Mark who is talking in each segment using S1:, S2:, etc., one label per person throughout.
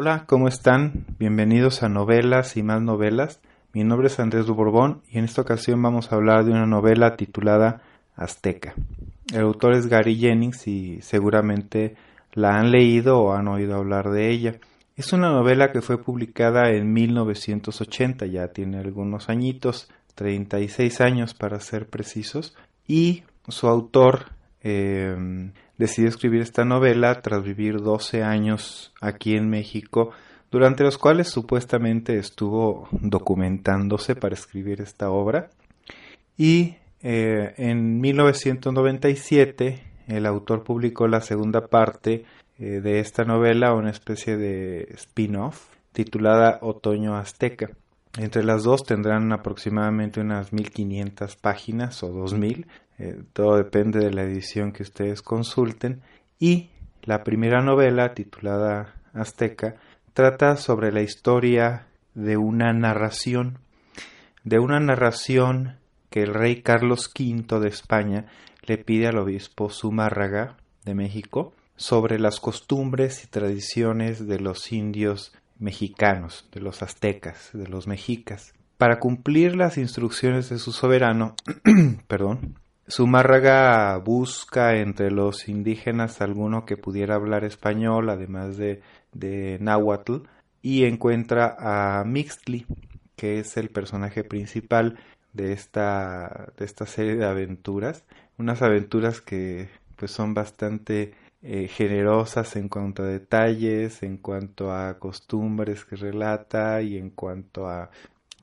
S1: Hola, ¿cómo están? Bienvenidos a Novelas y más novelas. Mi nombre es Andrés Borbón y en esta ocasión vamos a hablar de una novela titulada Azteca. El autor es Gary Jennings y seguramente la han leído o han oído hablar de ella. Es una novela que fue publicada en 1980, ya tiene algunos añitos, 36 años para ser precisos, y su autor eh, decidió escribir esta novela tras vivir 12 años aquí en México, durante los cuales supuestamente estuvo documentándose para escribir esta obra. Y eh, en 1997 el autor publicó la segunda parte eh, de esta novela, una especie de spin-off titulada Otoño Azteca. Entre las dos tendrán aproximadamente unas 1500 páginas o 2000, eh, todo depende de la edición que ustedes consulten. Y la primera novela, titulada Azteca, trata sobre la historia de una narración, de una narración que el rey Carlos V de España le pide al obispo Zumárraga de México sobre las costumbres y tradiciones de los indios mexicanos, de los aztecas, de los mexicas. Para cumplir las instrucciones de su soberano, perdón, Zumárraga busca entre los indígenas alguno que pudiera hablar español, además de, de náhuatl, y encuentra a Mixtli, que es el personaje principal de esta, de esta serie de aventuras, unas aventuras que pues son bastante eh, generosas en cuanto a detalles, en cuanto a costumbres que relata y en cuanto a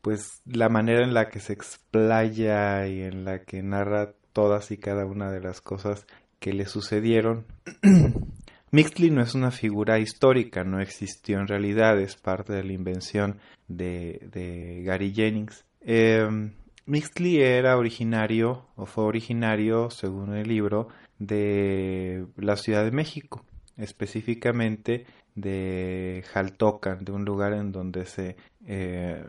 S1: pues la manera en la que se explaya y en la que narra todas y cada una de las cosas que le sucedieron. Mixley no es una figura histórica, no existió en realidad, es parte de la invención de, de Gary Jennings. Eh, Mixley era originario, o fue originario, según el libro, de la Ciudad de México, específicamente de Jaltocan, de un lugar en donde se eh,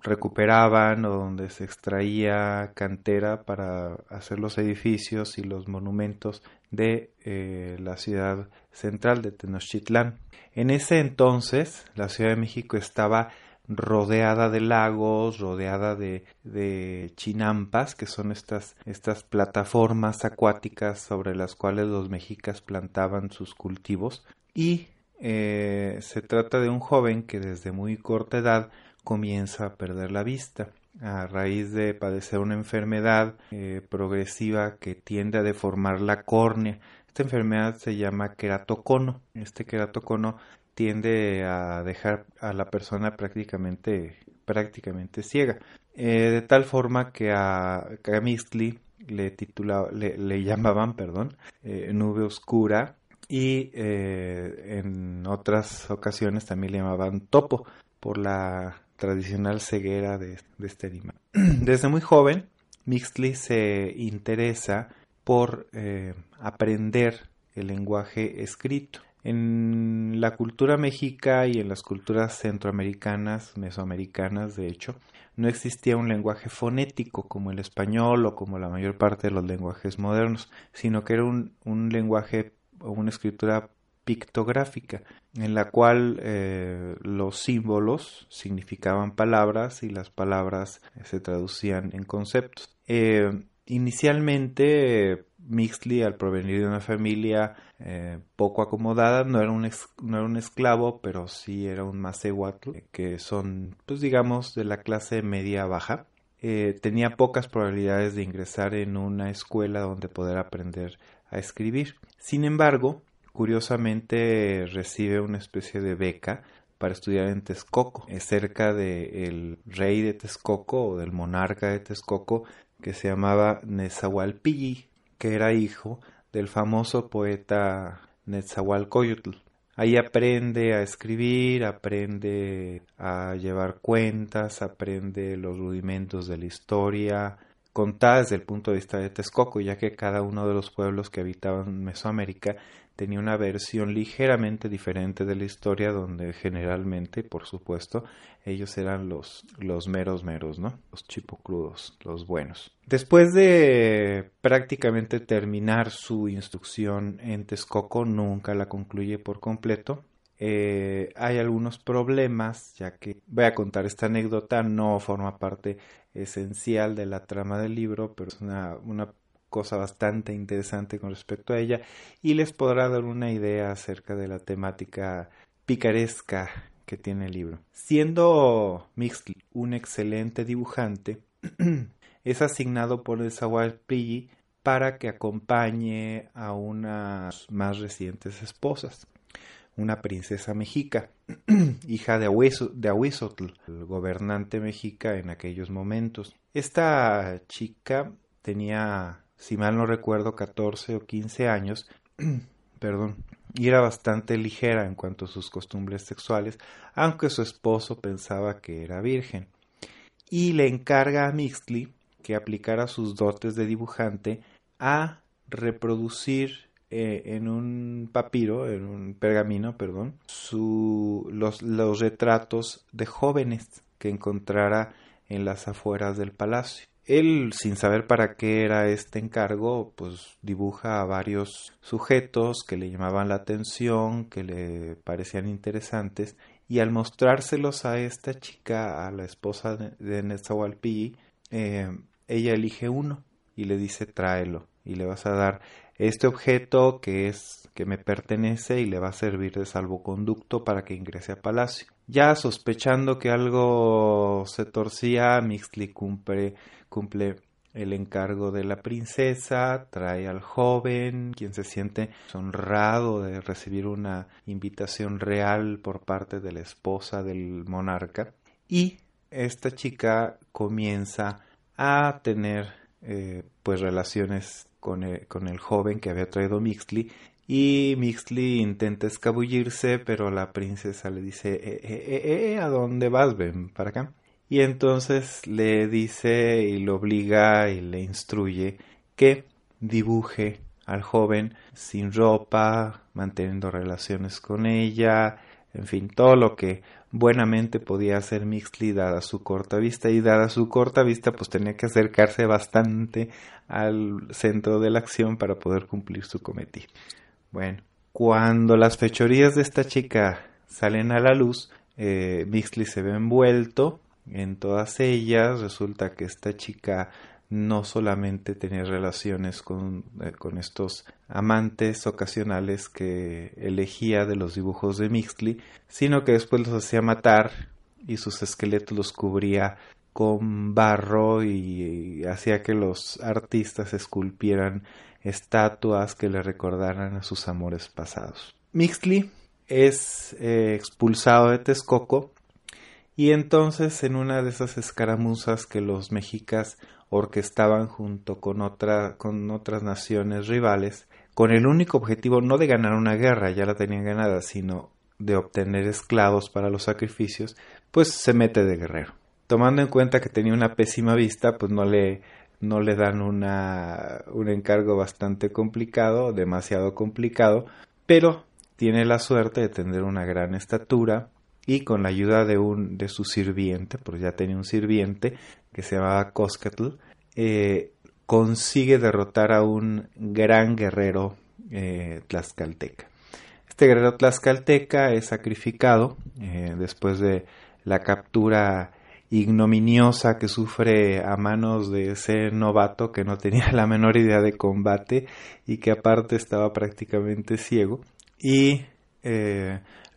S1: recuperaban o donde se extraía cantera para hacer los edificios y los monumentos de eh, la ciudad central de Tenochtitlán. En ese entonces, la Ciudad de México estaba rodeada de lagos, rodeada de, chinampas, que son estas, estas plataformas acuáticas sobre las cuales los mexicas plantaban sus cultivos. Y eh, se trata de un joven que desde muy corta edad comienza a perder la vista a raíz de padecer una enfermedad eh, progresiva que tiende a deformar la córnea. Esta enfermedad se llama queratocono. Este queratocono tiende a dejar a la persona prácticamente, prácticamente ciega. Eh, de tal forma que a, Camistli le, titula, le, llamaban perdón, eh, nube oscura y eh, en otras ocasiones también le llamaban topo por la tradicional ceguera de, de este animal. Desde muy joven, Mixley se interesa por aprender el lenguaje escrito. En la cultura mexica y en las culturas centroamericanas, mesoamericanas, de hecho, no existía un lenguaje fonético como el español o como la mayor parte de los lenguajes modernos, sino que era un, lenguaje o una escritura pictográfica, en la cual eh, los símbolos significaban palabras y las palabras se traducían en conceptos. Eh, inicialmente, Mixley, al provenir de una familia eh, poco acomodada, no era, un no era un esclavo, pero sí era un macehuatl, que son, pues digamos, de la clase media baja. Eh, tenía pocas probabilidades de ingresar en una escuela donde poder aprender a escribir. Sin embargo, curiosamente recibe una especie de beca para estudiar en Texcoco, cerca del rey de Texcoco o del monarca de Texcoco que se llamaba Nezahualpilli, que era hijo del famoso poeta Netzahualcoyotl. Ahí aprende a escribir, aprende a llevar cuentas, aprende los rudimentos de la historia, contada desde el punto de vista de Texcoco, ya que cada uno de los pueblos que habitaban Mesoamérica tenía una versión ligeramente diferente de la historia donde generalmente, por supuesto, ellos eran los, los meros meros, ¿no? Los chipocludos, los buenos. Después de prácticamente terminar su instrucción en Texcoco, nunca la concluye por completo. Eh, hay algunos problemas, ya que voy a contar esta anécdota, no forma parte esencial de la trama del libro, pero es una, una cosa bastante interesante con respecto a ella y les podrá dar una idea acerca de la temática picaresca que tiene el libro. Siendo Mixley un excelente dibujante, es asignado por el Sawalpilli para que acompañe a unas más recientes esposas, una princesa mexica, hija de, Ahuizotl, el gobernante mexica en aquellos momentos. Esta chica tenía, si mal no recuerdo, 14 o 15 años, perdón, y era bastante ligera en cuanto a sus costumbres sexuales, aunque su esposo pensaba que era virgen. Y le encarga a Mixley que aplicara sus dotes de dibujante a reproducir eh, en un papiro, en un pergamino, perdón, los, los retratos de jóvenes que encontrara en las afueras del palacio. Él, sin saber para qué era este encargo, pues dibuja a varios sujetos que le llamaban la atención, que le parecían interesantes, y al mostrárselos a esta chica, a la esposa de, de eh, ella elige uno y le dice tráelo y le vas a dar este objeto que es que me pertenece y le va a servir de salvoconducto para que ingrese a palacio. Ya sospechando que algo se torcía, Mixley cumple, cumple el encargo de la princesa, trae al joven, quien se siente honrado de recibir una invitación real por parte de la esposa del monarca, y esta chica comienza a tener eh, pues relaciones con el, joven que había traído Mixley y Mixley intenta escabullirse pero la princesa le dice eh, eh, eh, ¿a dónde vas? ven para acá y entonces le dice y lo obliga y le instruye que dibuje al joven sin ropa, manteniendo relaciones con ella, en fin, todo lo que buenamente podía hacer Mixley dada su corta vista y dada su corta vista pues tenía que acercarse bastante al centro de la acción para poder cumplir su cometido. Bueno, cuando las fechorías de esta chica salen a la luz, eh, se ve envuelto en todas ellas resulta que esta chica no solamente tenía relaciones con, eh, con, estos amantes ocasionales que elegía de los dibujos de Mixley, sino que después los hacía matar y sus esqueletos los cubría con barro y, hacía que los artistas esculpieran estatuas que le recordaran a sus amores pasados. Mixley es eh, expulsado de Texcoco y entonces en una de esas escaramuzas que los mexicas orquestaban junto con, otra, con otras naciones rivales, con el único objetivo no de ganar una guerra, ya la tenían ganada, sino de obtener esclavos para los sacrificios, pues se mete de guerrero. Tomando en cuenta que tenía una pésima vista, pues no le, no le dan una, un encargo bastante complicado, demasiado complicado, pero tiene la suerte de tener una gran estatura, y con la ayuda de un de su sirviente, porque ya tenía un sirviente que se llamaba Coscatl, eh, consigue derrotar a un gran guerrero eh, tlaxcalteca. Este guerrero tlaxcalteca es sacrificado eh, después de la captura ignominiosa que sufre a manos de ese novato que no tenía la menor idea de combate y que aparte estaba prácticamente ciego y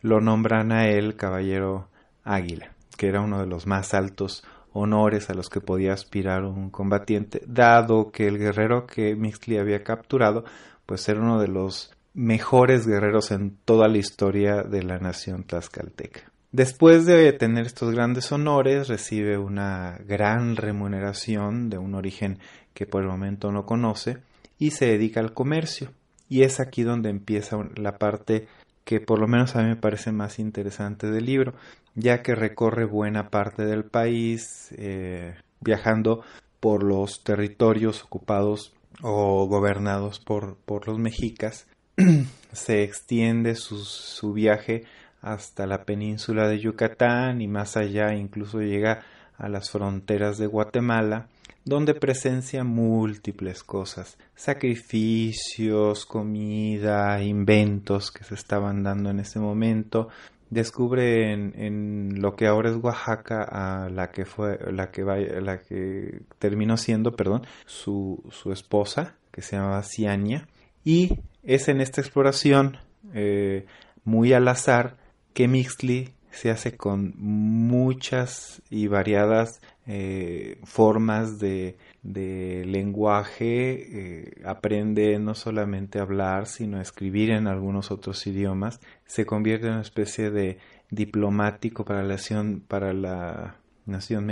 S1: lo nombran a él caballero águila, que era uno de los más altos honores a los que podía aspirar un combatiente, dado que el guerrero que Mixley había capturado, pues era uno de los mejores guerreros en toda la historia de la nación tlaxcalteca. Después de tener estos grandes honores, recibe una gran remuneración de un origen que por el momento no conoce y se dedica al comercio. Y es aquí donde empieza la parte que por lo menos a mí me parece más interesante del libro, ya que recorre buena parte del país eh, viajando por los territorios ocupados o gobernados por, por los mexicas. Se extiende su, su viaje hasta la península de Yucatán y más allá incluso llega a las fronteras de Guatemala, donde presencia múltiples cosas, sacrificios, comida, inventos que se estaban dando en ese momento. Descubre en, lo que ahora es Oaxaca a la que fue la que la que terminó siendo, perdón, su, su esposa, que se llamaba Ciania, y es en esta exploración eh, muy al azar que Mixley se hace con muchas y variadas eh, formas de, lenguaje, eh, aprende no solamente a hablar, sino a escribir en algunos otros idiomas, se convierte en una especie de diplomático para la nación, para la nación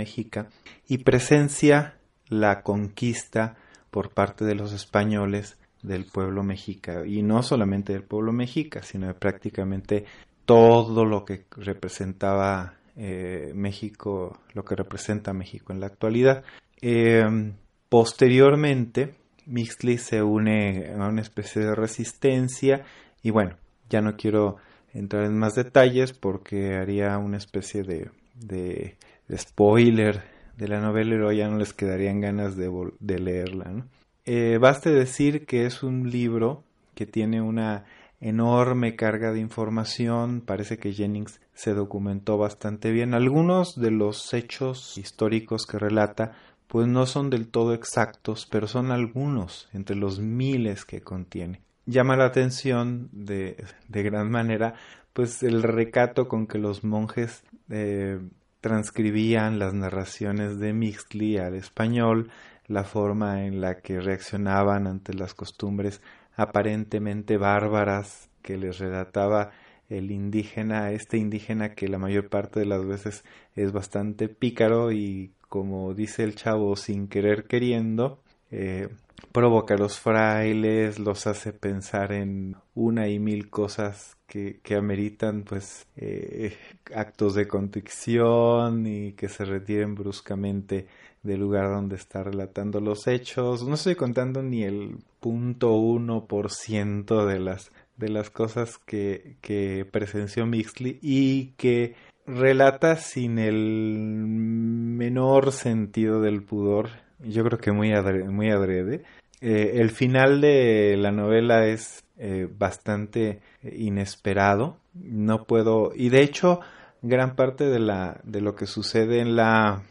S1: y presencia la conquista por parte de los españoles del pueblo mexica y no solamente del pueblo mexica sino de prácticamente todo lo que representaba eh, México, lo que representa México en la actualidad. Eh, posteriormente, Mixley se une a una especie de resistencia y bueno, ya no quiero entrar en más detalles porque haría una especie de, spoiler de la novela y luego ya no les quedarían ganas de, de leerla. Eh, baste decir que es un libro que tiene una enorme carga de información. Parece que Jennings se documentó bastante bien. Algunos de los hechos históricos que relata pues no son del todo exactos, pero son algunos entre los miles que contiene. Llama la atención de, de gran manera pues el recato con que los monjes eh, transcribían las narraciones de Mixley al español, la forma en la que reaccionaban ante las costumbres aparentemente bárbaras que les relataba el indígena, este indígena que la mayor parte de las veces es bastante pícaro y como dice el chavo sin querer queriendo, eh, provoca a los frailes, los hace pensar en una y mil cosas que, que ameritan pues eh, actos de contrición y que se retiren bruscamente del lugar donde está relatando los hechos. No estoy contando ni el punto uno por ciento de las de las cosas que, que presenció Mixley y que relata sin el menor sentido del pudor, yo creo que muy, muy adrede. Eh, el final de la novela es eh, bastante inesperado, no puedo, y de hecho gran parte de, la, de lo que sucede en la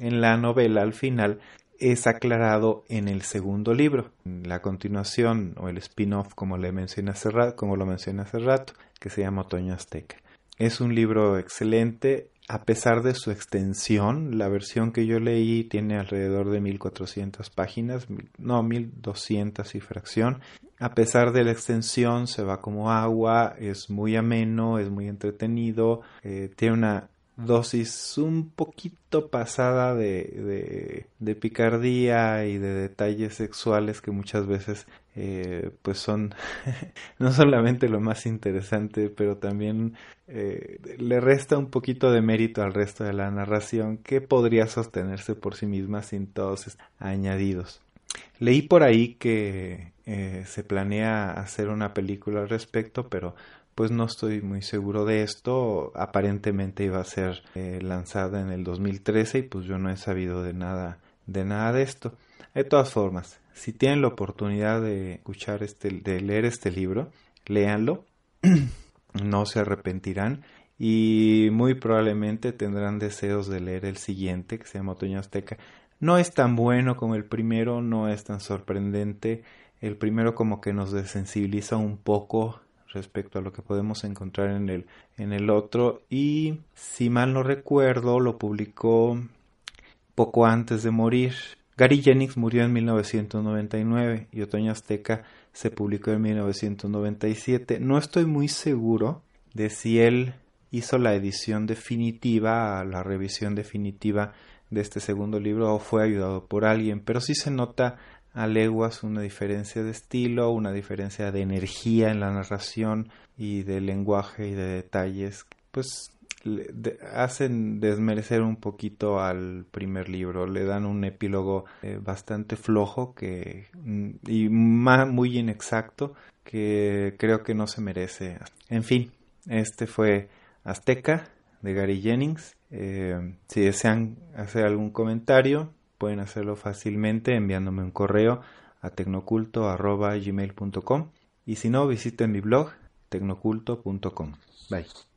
S1: en la novela al final es aclarado en el segundo libro, la continuación o el spin-off como, le mencioné hace rato, como lo mencioné hace rato, que se llama Otoño Azteca. Es un libro excelente, a pesar de su extensión, la versión que yo leí tiene alrededor de 1400 páginas, no, 1200 y fracción. A pesar de la extensión, se va como agua, es muy ameno, es muy entretenido, eh, tiene una dosis un poquito pasada de, de, picardía y de detalles sexuales que muchas veces eh, pues son no solamente lo más interesante pero también eh, le resta un poquito de mérito al resto de la narración que podría sostenerse por sí misma sin todos añadidos. Leí por ahí que eh, se planea hacer una película al respecto pero pues no estoy muy seguro de esto. Aparentemente iba a ser eh, lanzada en el 2013 y pues yo no he sabido de nada de nada de esto. De todas formas, si tienen la oportunidad de escuchar este, de leer este libro, léanlo, no se arrepentirán y muy probablemente tendrán deseos de leer el siguiente que se llama Otoño Azteca. No es tan bueno como el primero, no es tan sorprendente. El primero como que nos desensibiliza un poco respecto a lo que podemos encontrar en el, en el otro y si mal no recuerdo lo publicó poco antes de morir. Gary Jennings murió en 1999 y Otoño Azteca se publicó en 1997. No estoy muy seguro de si él hizo la edición definitiva, la revisión definitiva de este segundo libro o fue ayudado por alguien, pero sí se nota a leguas una diferencia de estilo, una diferencia de energía en la narración y de lenguaje y de detalles, pues hacen desmerecer un poquito al primer libro, le dan un epílogo eh, bastante flojo que mm, y muy inexacto que creo que no se merece. En fin, este fue Azteca de Gary Jennings. Eh, si desean hacer algún comentario, pueden hacerlo fácilmente enviándome un correo a tecnoculto.gmail.com y si no, visiten mi blog tecnoculto.com. Bye.